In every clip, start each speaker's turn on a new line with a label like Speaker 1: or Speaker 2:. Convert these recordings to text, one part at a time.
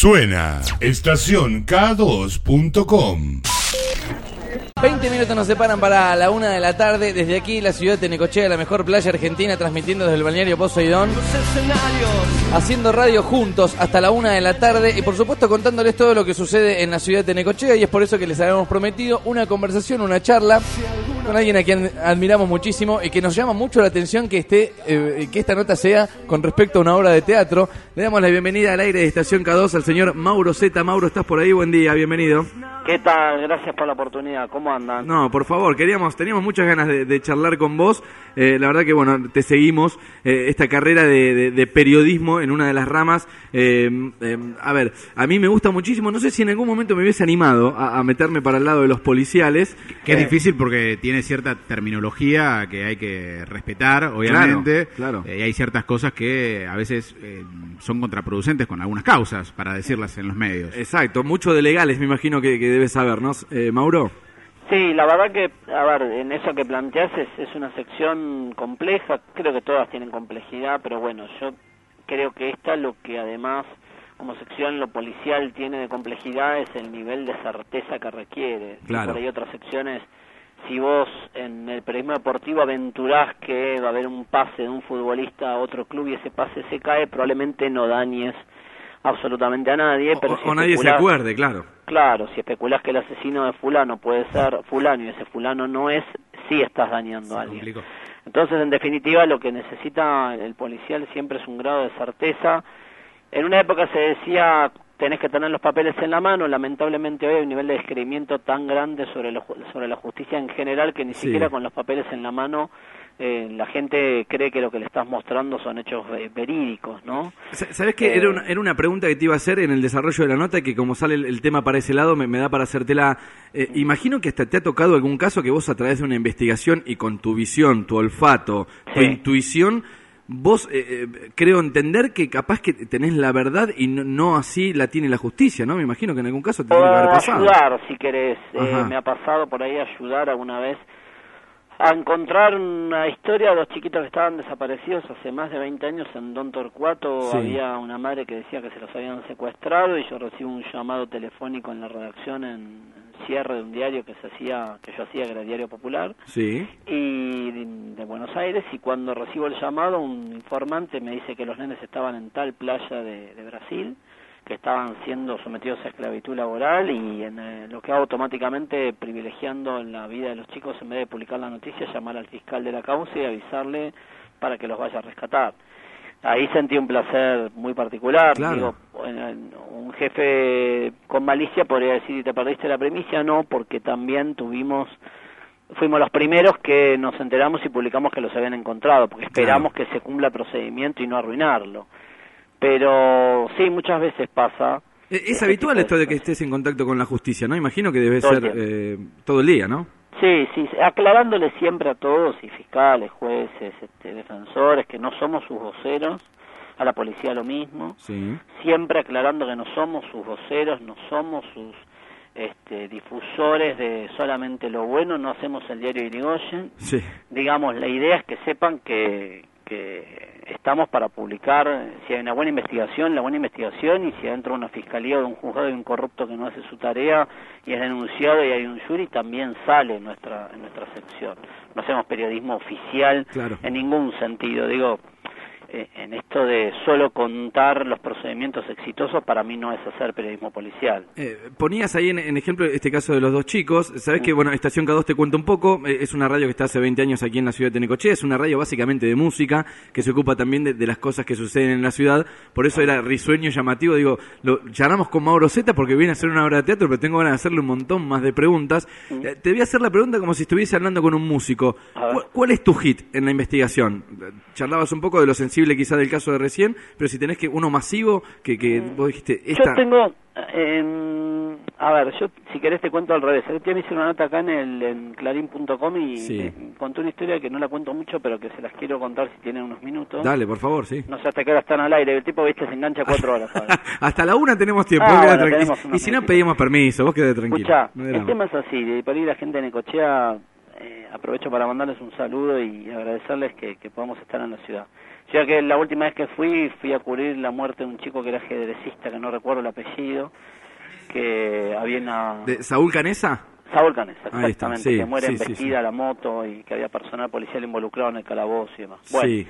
Speaker 1: Suena estación K2.com.
Speaker 2: 20 minutos nos separan para la una de la tarde. Desde aquí, la ciudad de Necochea, la mejor playa argentina, transmitiendo desde el balneario Poseidón. Haciendo radio juntos hasta la una de la tarde y, por supuesto, contándoles todo lo que sucede en la ciudad de Necochea. Y es por eso que les habíamos prometido una conversación, una charla con alguien a quien admiramos muchísimo y que nos llama mucho la atención que, esté, eh, que esta nota sea con respecto a una obra de teatro. Le damos la bienvenida al aire de Estación K2 al señor Mauro Zeta. Mauro, ¿estás por ahí? Buen día, bienvenido.
Speaker 3: ¿Qué tal? Gracias por la oportunidad. ¿Cómo andan?
Speaker 2: No, por favor, queríamos, teníamos muchas ganas de, charlar con vos. Eh, la verdad que, bueno, te seguimos eh, esta carrera de, periodismo en una de las ramas. Eh, a ver, a mí me gusta muchísimo. No sé si en algún momento me hubiese animado a, meterme para el lado de los policiales.
Speaker 4: Que es difícil porque tiene cierta terminología que hay que respetar, obviamente.
Speaker 2: Claro,
Speaker 4: y hay ciertas cosas que a veces son contraproducentes con algunas causas, para decirlas en los medios.
Speaker 2: Exacto, mucho de legales me imagino que, que debes sabernos. Mauro.
Speaker 3: Sí, la verdad que, a ver, en eso que planteas es, una sección compleja, creo que todas tienen complejidad, pero bueno, yo creo que esta lo que además como sección lo policial tiene de complejidad es el nivel de certeza que requiere.
Speaker 2: Claro.
Speaker 3: Por ahí otras secciones, si vos en el periodismo deportivo aventurás que va a haber un pase de un futbolista a otro club y ese pase se cae, probablemente no dañes absolutamente a nadie. Pero
Speaker 2: o, nadie se acuerde, claro.
Speaker 3: Claro, si especulás que el asesino de fulano puede ser fulano y ese fulano no es, sí estás dañando a alguien. Entonces, en definitiva, lo que necesita el policial siempre es un grado de certeza. En una época se decía tenés que tener los papeles en la mano, lamentablemente hoy hay un nivel de descreimiento tan grande sobre, sobre la justicia en general que ni siquiera con los papeles en la mano eh, la gente cree que lo que le estás mostrando son hechos verídicos, ¿no?
Speaker 2: ¿Sabes qué? era, una, era una pregunta que te iba a hacer en el desarrollo de la nota, que como sale el, tema para ese lado, me, da para hacértela. Eh, imagino que hasta te ha tocado algún caso que vos a través de una investigación y con tu visión, tu olfato, tu intuición, vos eh, creo entender que capaz que tenés la verdad y no, así la tiene la justicia, ¿no? Me imagino que en algún caso te tiene que haber pasado.
Speaker 3: ayudar, si querés. me ha pasado por ahí ayudar alguna vez a encontrar una historia de los chiquitos que estaban desaparecidos hace más de 20 años en Don Torcuato. Había una madre que decía que se los habían secuestrado y yo recibo un llamado telefónico en la redacción en, cierre de un diario que se hacía que yo hacía que era el Diario Popular.
Speaker 2: Sí.
Speaker 3: Y de, Buenos Aires y cuando recibo el llamado un informante me dice que los nenes estaban en tal playa de Brasil que estaban siendo sometidos a esclavitud laboral y en eh, lo que automáticamente privilegiando la vida de los chicos en vez de publicar la noticia llamar al fiscal de la causa y avisarle para que los vaya a rescatar. Ahí sentí un placer muy particular digo un jefe con malicia podría decir te perdiste la primicia no porque también tuvimos fuimos los primeros que nos enteramos y publicamos que los habían encontrado porque esperamos que se cumpla el procedimiento y no arruinarlo pero sí, muchas veces pasa.
Speaker 2: E, es, este habitual esto de que estés en contacto con la justicia, ¿no? Imagino que debe ser eh, todo el día, ¿no?
Speaker 3: Sí, sí, aclarándole siempre a todos, y fiscales, jueces, este, defensores, que no somos sus voceros, a la policía lo mismo,
Speaker 2: sí.
Speaker 3: siempre aclarando que no somos sus voceros, no somos sus este, difusores de solamente lo bueno, no hacemos el diario Irigoyen.
Speaker 2: Sí.
Speaker 3: Digamos, la idea es que sepan que, que estamos para publicar si hay una buena investigación, la buena investigación, y si dentro de una fiscalía o de un juzgado hay un corrupto que no hace su tarea y es denunciado y hay un jury, también sale en nuestra, en nuestra sección. No hacemos periodismo oficial en ningún sentido. Digo, en esto de solo contar los procedimientos exitosos para mí no es hacer periodismo policial.
Speaker 2: Eh, ponías ahí en, ejemplo este caso de los dos chicos, sabes que bueno, Estación K2 te cuento un poco, eh, es una radio que está hace 20 años aquí en la ciudad de Tenecochea, es una radio básicamente de música que se ocupa también de, las cosas que suceden en la ciudad, por eso era risueño llamativo, digo, lo llamamos con Mauro Zeta porque viene a hacer una obra de teatro, pero tengo ganas de hacerle un montón más de preguntas. te voy a hacer la pregunta como si estuviese hablando con un músico. ¿Cuál, es tu hit en la investigación? Charlabas un poco de lo sensible quizá del caso de recién, pero si tenés que uno masivo que, que mm. vos dijiste...
Speaker 3: Esta... Yo tengo... a ver, yo si querés te cuento al revés. Me hice una nota acá en, el, en clarín.com y conté una historia que no la cuento mucho, pero que se las quiero contar si tienen unos minutos.
Speaker 2: Dale, por favor, sí.
Speaker 3: No sé hasta qué hora están al aire. El tipo, viste, se engancha cuatro horas.
Speaker 2: hasta la una tenemos tiempo. Ah, y si no, pedimos permiso. Vos quedate tranquilo.
Speaker 3: Escuchá, el tema es así. De por ahí la gente de Necochea, eh, aprovecho para mandarles un saludo y agradecerles que, que podamos estar en la ciudad Ya que la última vez que fui, fui a cubrir la muerte de un chico que era ajedrecista, que no recuerdo el apellido, que había una...
Speaker 2: ¿De Saúl Canesa?
Speaker 3: Saúl Canesa, exactamente,
Speaker 2: sí,
Speaker 3: que muere
Speaker 2: sí,
Speaker 3: embestida
Speaker 2: sí.
Speaker 3: la moto y que había personal policial involucrado en el calabozo y demás. Bueno,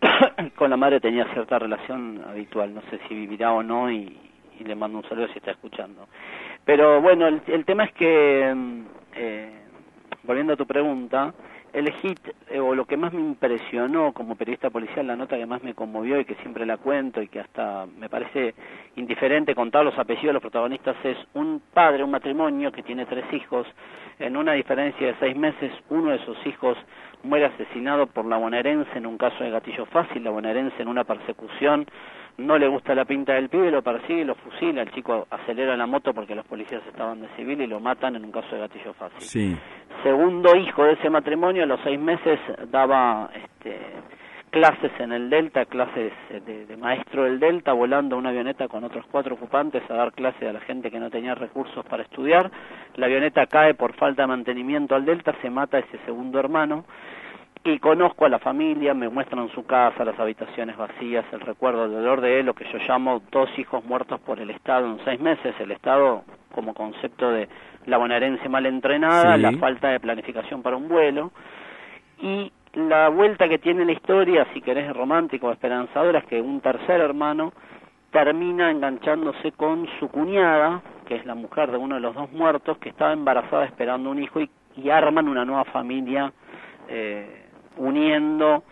Speaker 3: con la madre tenía cierta relación habitual, no sé si vivirá o no y, y le mando un saludo si está escuchando. Pero bueno, el, el tema es que, mm, eh, volviendo a tu pregunta, el hit, eh, o lo que más me impresionó como periodista policial, la nota que más me conmovió y que siempre la cuento y que hasta me parece indiferente contar los apellidos de los protagonistas, es un padre, un matrimonio que tiene tres hijos, en una diferencia de seis meses, uno de sus hijos muere asesinado por la bonaerense en un caso de gatillo fácil, la bonaerense en una persecución, no le gusta la pinta del pibe, lo persigue, lo fusila, el chico acelera la moto porque los policías estaban de civil y lo matan en un caso de gatillo fácil
Speaker 2: Sí.
Speaker 3: segundo hijo de ese matrimonio, a los seis meses daba este, clases en el Delta, clases de, de maestro del Delta, volando una avioneta con otros cuatro ocupantes a dar clases a la gente que no tenía recursos para estudiar. La avioneta cae por falta de mantenimiento al Delta, se mata ese segundo hermano. Y conozco a la familia, me muestran su casa, las habitaciones vacías, el recuerdo, el dolor de él, lo que yo llamo dos hijos muertos por el Estado en seis meses. El Estado como concepto de la bonaerense mal entrenada,
Speaker 2: Sí.
Speaker 3: la falta de planificación para un vuelo y la vuelta que tiene la historia, si querés romántico o esperanzadora, es que un tercer hermano termina enganchándose con su cuñada, que es la mujer de uno de los dos muertos, que estaba embarazada esperando un hijo y, y arman una nueva familia eh, uniendo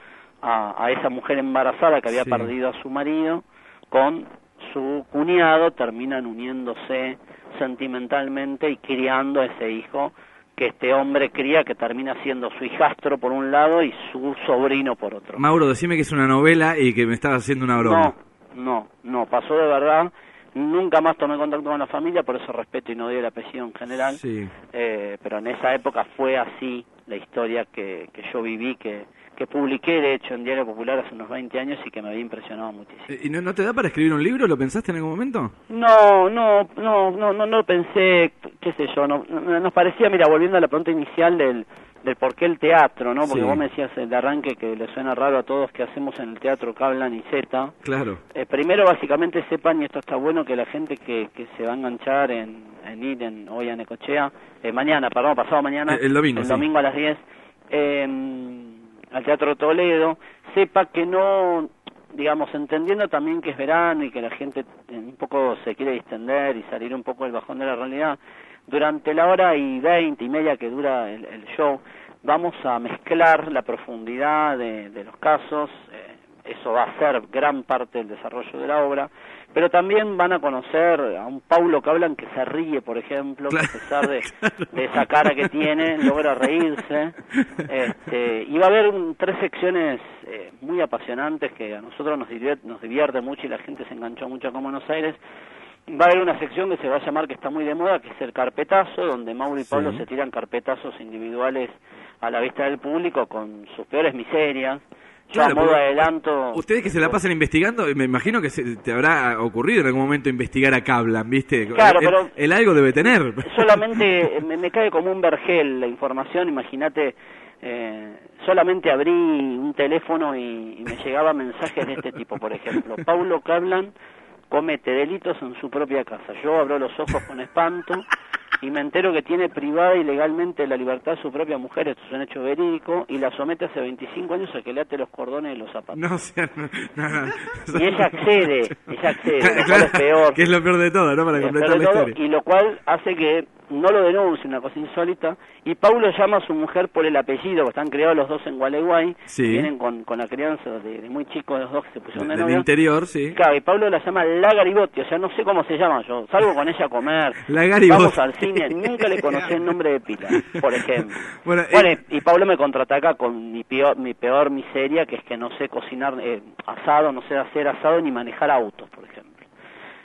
Speaker 3: a, a esa mujer embarazada que había
Speaker 2: Sí.
Speaker 3: perdido a su marido con su cuñado, terminan uniéndose sentimentalmente y criando a ese hijo que este hombre cría que termina siendo su hijastro por un lado y su sobrino por otro.
Speaker 2: Mauro, decime que es una novela y que me estás haciendo una broma.
Speaker 3: No, no, no, pasó de verdad. Nunca más tomé contacto con la familia, por eso respeto y no doy el apellido en general.
Speaker 2: Sí.
Speaker 3: Eh, pero en esa época fue así la historia que, que yo viví, que, que publiqué de hecho en Diario Popular hace unos 20 años y que me había impresionado muchísimo.
Speaker 2: Eh, ¿Y no, no te da para escribir un libro? ¿Lo pensaste en algún momento?
Speaker 3: No, no, no, no, no, no pensé, qué sé yo, no, no- nos parecía, mira, volviendo a la pregunta inicial del, del por qué el teatro, ¿no? Porque
Speaker 2: Sí.
Speaker 3: vos me decías de arranque que le suena raro a todos que hacemos en el teatro Cablan y Z.
Speaker 2: Claro.
Speaker 3: Eh, primero, básicamente, sepan, y esto está bueno, que la gente que, que se va a enganchar en, en ir en, hoy a Necochea, eh, mañana, perdón, pasado mañana,
Speaker 2: El- el domingo,
Speaker 3: el
Speaker 2: sí.
Speaker 3: domingo a las 10, eh, al Teatro Toledo, sepa que no, digamos, entendiendo también que es verano y que la gente eh, un poco se quiere distender y salir un poco del bajón de la realidad, durante la hora y veinte y media que dura el, el show, vamos a mezclar la profundidad de, de los casos, eh, eso va a ser gran parte del desarrollo de la obra, pero también van a conocer a un Paulo Cablan que se ríe, por ejemplo, que a pesar de, de esa cara que tiene, logra reírse, este, y va a haber un- tres secciones eh, muy apasionantes que a nosotros nos divierte, nos divierte mucho y la gente se enganchó mucho en Buenos Aires, Va a haber una sección que se va a llamar, que está muy de moda, que es el carpetazo, donde Mauro y Pablo
Speaker 2: Sí.
Speaker 3: se tiran carpetazos individuales a la vista del público con sus peores miserias.
Speaker 2: Claro,
Speaker 3: modo adelanto...
Speaker 2: Ustedes que se la pasan investigando, me imagino que se- te habrá ocurrido en algún momento investigar a Cablan, ¿viste?
Speaker 3: Claro,
Speaker 2: El-
Speaker 3: pero-
Speaker 2: El, algo debe tener.
Speaker 3: solamente me, me cae como un vergel la información, imagínate, eh, solamente abrí un teléfono y, y me llegaban mensajes de este tipo, por ejemplo, Paulo Cablan comete delitos en su propia casa. Yo abro los ojos con espanto y me entero que tiene privada ilegalmente la libertad de su propia mujer, esto es un hecho verídico, y la somete hace 25 años a que le ate los cordones de los zapatos.
Speaker 2: No, o sea, no, no, no.
Speaker 3: Y ella accede, ella accede, lo cual
Speaker 2: Claro,
Speaker 3: es peor.
Speaker 2: Que es lo peor de todo, ¿no? Para completar la
Speaker 3: todo,
Speaker 2: historia.
Speaker 3: y lo cual hace que no lo denuncie, una cosa insólita, y Paulo llama a su mujer por el apellido, que están criados los dos en Gualeguay,
Speaker 2: Sí.
Speaker 3: vienen con, con la crianza de, de muy chicos los dos que se pusieron de
Speaker 2: Del
Speaker 3: novia.
Speaker 2: interior, sí.
Speaker 3: Claro, y Pablo la llama La Garibotti, o sea, no sé cómo se llama yo, salgo con ella a comer,
Speaker 2: La
Speaker 3: vamos al cine, nunca le conocí el nombre de pila, por ejemplo.
Speaker 2: Bueno,
Speaker 3: Bueno,
Speaker 2: eh,
Speaker 3: y Pablo me contraataca con mi peor, mi peor miseria, que es que no sé cocinar eh, asado, no sé hacer asado ni manejar autos, por ejemplo.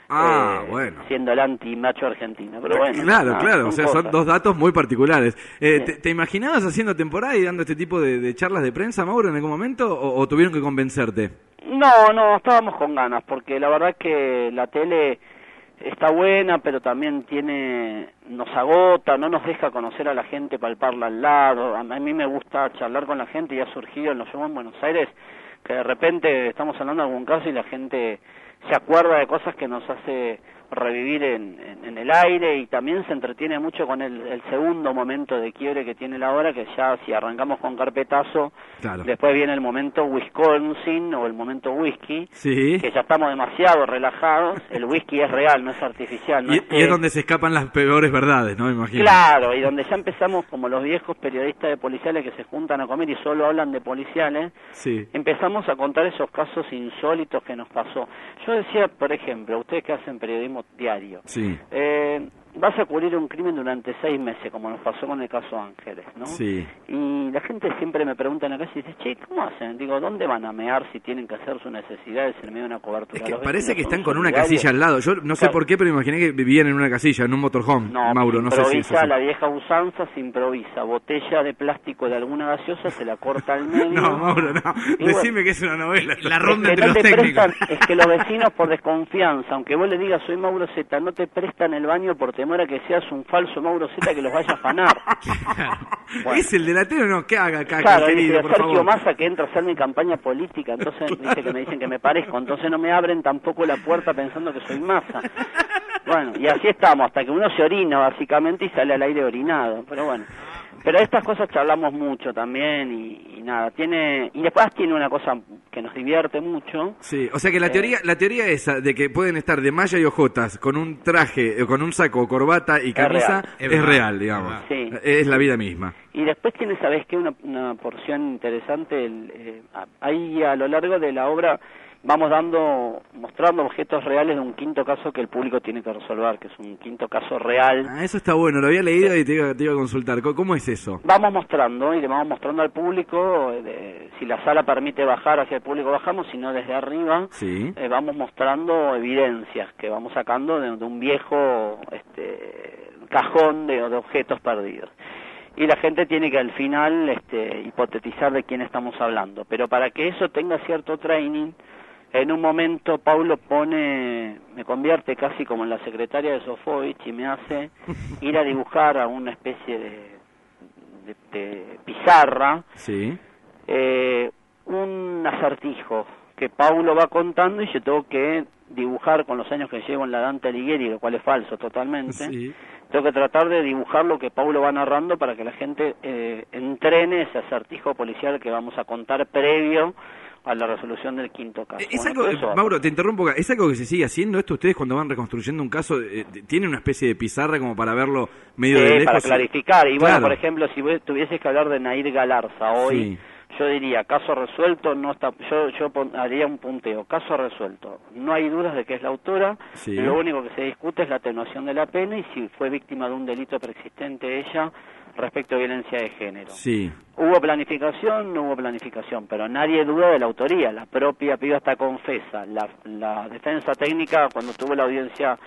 Speaker 2: Ah,
Speaker 3: Eh,
Speaker 2: bueno.
Speaker 3: Siendo el anti-macho argentino, pero bueno.
Speaker 2: Claro, claro, o sea, son dos datos muy particulares. Eh. ¿te, te imaginabas haciendo temporada y dando este tipo de, de charlas de prensa, Mauro, en algún momento? ¿O, o tuvieron que convencerte?
Speaker 3: No, no, estábamos con ganas, porque la verdad es que la tele está buena, pero también tiene, nos agota, no nos deja conocer a la gente, palparla al lado. A, a mí me gusta charlar con la gente y ha surgido en los en Buenos Aires que de repente estamos hablando de algún caso y la gente se acuerda de cosas que nos hace revivir en, en, el aire y también se entretiene mucho con el, el, segundo momento de quiebre que tiene la hora, que ya si arrancamos con carpetazo, después viene el momento Wisconsin o el momento whisky, que ya estamos demasiado relajados, el whisky es real, no es artificial.
Speaker 2: y, es donde se escapan las peores verdades, ¿no? Imagino.
Speaker 3: Claro, y donde ya empezamos como los viejos periodistas de policiales que se juntan a comer y solo hablan de policiales, empezamos a contar esos casos insólitos que nos pasó. Yo decía, por ejemplo, ustedes que hacen periodismo diario.
Speaker 2: Sí.
Speaker 3: Eh, vas a cubrir un crimen durante seis meses, como nos pasó con el caso Ángeles, ¿no?
Speaker 2: Sí.
Speaker 3: Y la gente siempre me pregunta en la calle y dice, che, ¿cómo hacen? Digo, ¿dónde van a mear si tienen que hacer sus necesidades en medio de una cobertura?
Speaker 2: Es que parece que están con una casilla al lado. Yo no sé por qué, pero imaginé que vivían en una casilla, en un motorhome,
Speaker 3: no,
Speaker 2: Mauro.
Speaker 3: No sé si eso la vieja usanza, se improvisa. Botella de plástico de alguna gaseosa, se la corta al medio.
Speaker 2: no, Mauro, no. Decime que es una novela. La ronda entre los
Speaker 3: técnicos. es que los vecinos, por desconfianza, aunque vos le digas, soy Mauro Z, no te prestan el baño por temor a que seas un falso Mauro Z que los vaya a afanar.
Speaker 2: ¿Es el delatero o no? ¿Qué haga acá,
Speaker 3: claro, querido, por Sergio Massa que entra a hacer mi campaña política, entonces dice que me dicen que me parezco, entonces no me abren tampoco la puerta pensando que soy Massa. Bueno, y así estamos, hasta que uno se orina básicamente y sale al aire orinado, pero bueno. Pero estas cosas charlamos mucho también y, nada, tiene y después tiene una cosa que nos divierte mucho.
Speaker 2: Sí, o sea que la eh, teoría la teoría esa de que pueden estar de malla y ojotas con un traje, eh, con un saco, corbata y camisa es real, digamos. Es la vida misma.
Speaker 3: Y después tiene, ¿sabes qué? Una, una porción interesante, el, eh, ahí a lo largo de la obra vamos dando, mostrando objetos reales de un quinto caso que el público tiene que resolver, que es un quinto caso real.
Speaker 2: Ah, eso está bueno, lo había leído y te iba, a consultar. ¿Cómo es eso?
Speaker 3: Vamos mostrando y le vamos mostrando al público, eh, si la sala permite bajar hacia el público bajamos, si no desde arriba,
Speaker 2: sí.
Speaker 3: Eh, vamos mostrando evidencias que vamos sacando de, un viejo este, cajón de, de objetos perdidos y la gente tiene que al final este, hipotetizar de quién estamos hablando. Pero para que eso tenga cierto training, en un momento Paulo pone, me convierte casi como en la secretaria de Sofovich y me hace ir a dibujar a una especie de, de, pizarra
Speaker 2: sí.
Speaker 3: eh, un acertijo que Paulo va contando y yo tengo que dibujar con los años que llevo en la Dante Alighieri, lo cual es falso totalmente. Tengo que tratar de dibujar lo que Paulo va narrando para que la gente eh, entrene ese acertijo policial que vamos a contar previo a la resolución del quinto caso.
Speaker 2: Es algo, Mauro, te interrumpo, ¿es algo que se sigue haciendo esto? ¿Ustedes cuando van reconstruyendo un caso eh, tienen una especie de pizarra como para verlo medio de lejos?
Speaker 3: para clarificar. Y bueno, por ejemplo, si tuvieses que hablar de Nair Galarza hoy, yo diría, caso resuelto, no está yo, yo haría un punteo, caso resuelto. No hay dudas de que es la autora, lo único que se discute es la atenuación de la pena y si fue víctima de un delito preexistente ella respecto a violencia de género.
Speaker 2: Sí.
Speaker 3: Hubo planificación, no hubo planificación, pero nadie duda de la autoría. La propia piba está confesa. La, la defensa técnica, cuando tuvo la audiencia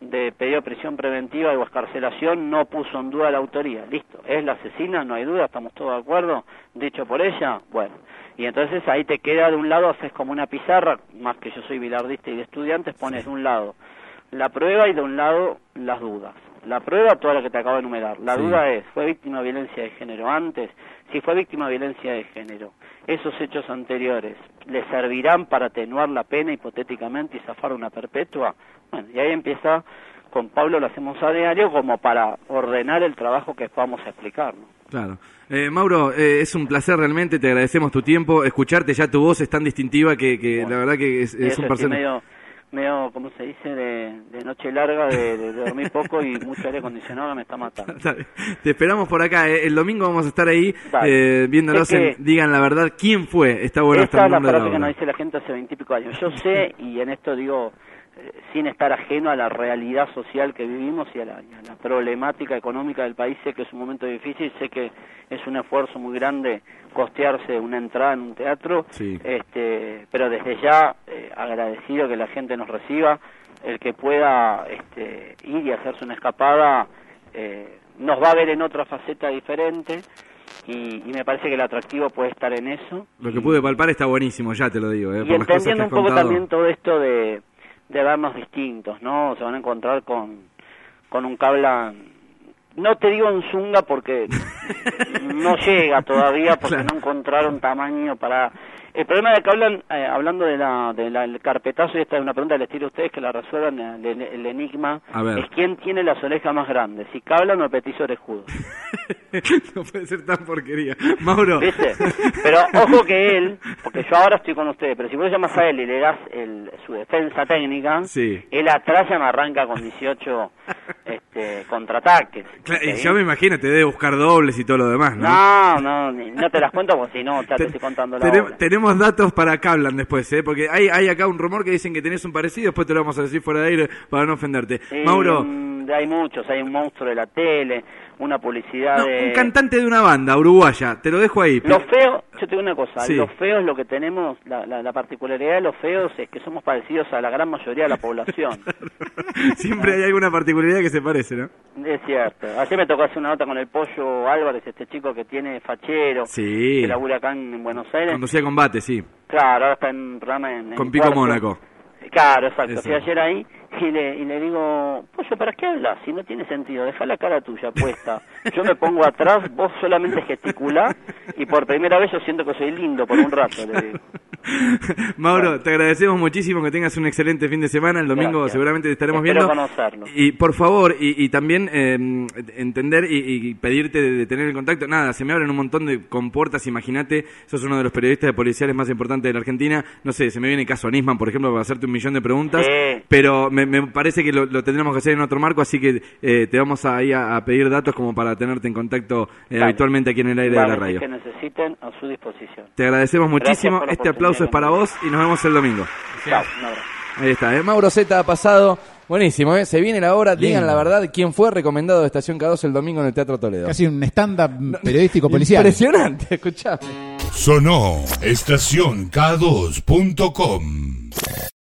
Speaker 3: de pedido prisión preventiva o escarcelación, no puso en duda la autoría. Listo. Es la asesina, no hay duda, estamos todos de acuerdo. Dicho por ella, bueno. Y entonces ahí te queda de un lado, haces como una pizarra, más que yo soy bilardista y de estudiantes, pones de un lado la prueba y de un lado las dudas. La prueba, toda la que te acabo de enumerar. La duda es, ¿fue víctima de violencia de género antes? Si fue víctima de violencia de género, esos hechos anteriores, ¿le servirán para atenuar la pena hipotéticamente y zafar una perpetua? Bueno, y ahí empieza, con Pablo lo hacemos a diario como para ordenar el trabajo que vamos a explicar.
Speaker 2: Claro. Eh, Mauro, eh, es un placer realmente, te agradecemos tu tiempo, escucharte ya tu voz es tan distintiva que, que la verdad que es, un placer
Speaker 3: medio, como se dice, de, noche larga, de, dormir poco y mucho aire acondicionado me está matando.
Speaker 2: Te esperamos por acá. Eh. El domingo vamos a estar ahí eh, viéndolos. digan la verdad, ¿quién fue? Está bueno
Speaker 3: Esta es la frase que nos dice la gente hace veintipico años. Yo sé, y en esto digo sin estar ajeno a la realidad social que vivimos y a, la, problemática económica del país. Sé que es un momento difícil, sé que es un esfuerzo muy grande costearse una entrada en un teatro, este, pero desde ya eh, agradecido que la gente nos reciba, el que pueda este, ir y hacerse una escapada eh, nos va a ver en otra faceta diferente. Y, me parece que el atractivo puede estar en eso.
Speaker 2: Lo que pude palpar está buenísimo, ya te lo digo.
Speaker 3: y entendiendo un poco también todo esto de, de vernos distintos, ¿no? Se van a encontrar con, con un cabla, no te digo en zunga porque no llega todavía, porque no encontraron tamaño para El problema de que hablan, eh, hablando de la, del carpetazo, y esta es una pregunta que les tiro a ustedes que la resuelvan, el, enigma, es quién tiene las orejas más grandes, si Cablan o el petiso orejudo.
Speaker 2: no puede ser tan porquería. Mauro.
Speaker 3: ¿Viste? Pero ojo que él, porque yo ahora estoy con ustedes, pero si vos llamas a él y le das el, su defensa técnica, él atrás ya me arranca con 18 este, contraataques.
Speaker 2: y yo me imagino, te debe buscar dobles y todo lo demás, ¿no?
Speaker 3: No, no, no te las cuento porque si no, ya te, estoy contando la
Speaker 2: Tenemos datos para que hablan después, ¿eh? Porque hay, hay acá un rumor que dicen que tenés un parecido, después te lo vamos a decir fuera de aire para no ofenderte. Mauro.
Speaker 3: Hay muchos, hay un monstruo de la tele, una publicidad de...
Speaker 2: Un cantante de una banda uruguaya, te lo dejo ahí.
Speaker 3: Lo feo, yo te digo una cosa, lo feo es lo que tenemos, la, la, particularidad de los feos es que somos parecidos a la gran mayoría de la población.
Speaker 2: Siempre hay alguna particularidad que se parece, ¿no?
Speaker 3: Es cierto. Ayer me tocó hacer una nota con el Pollo Álvarez, este chico que tiene fachero,
Speaker 2: sí.
Speaker 3: que labura acá en Buenos Aires.
Speaker 2: Conducía combate, sí.
Speaker 3: Claro, ahora está en un programa en...
Speaker 2: Con Pico Mónaco.
Speaker 3: Claro, exacto. Fui ayer ahí y le, y le digo, Pollo, ¿para qué hablas? Si no tiene sentido, deja la cara tuya puesta. Yo me pongo atrás, vos solamente gesticulás y por primera vez yo siento que soy lindo por un rato, le digo.
Speaker 2: Mauro, te agradecemos muchísimo que tengas un excelente fin de semana. El domingo seguramente te estaremos viendo.
Speaker 3: conocerlo.
Speaker 2: Y por favor, y, también em, entender y, pedirte de, tener el contacto. Nada, se me abren un montón de compuertas. Imagínate, sos uno de los periodistas policiales más importantes de la Argentina. No sé, se me viene el caso Nisman, por ejemplo, para hacerte un millón de preguntas. Pero me, parece que lo, tendremos que hacer en otro marco, así que eh, te vamos a, a, pedir datos como para tenerte en contacto eh, habitualmente aquí en el aire de la radio.
Speaker 3: que necesiten, a su disposición.
Speaker 2: Te agradecemos muchísimo. Este aplauso es para vos y nos vemos el domingo. Ahí está, ¿eh? Mauro Z ha pasado. Buenísimo, ¿eh? se viene la hora, digan la verdad, quién fue recomendado de Estación K2 el domingo en el Teatro Toledo.
Speaker 4: Casi un stand-up periodístico policial.
Speaker 2: Impresionante, escuchame.
Speaker 1: Sonó Estación K2.com.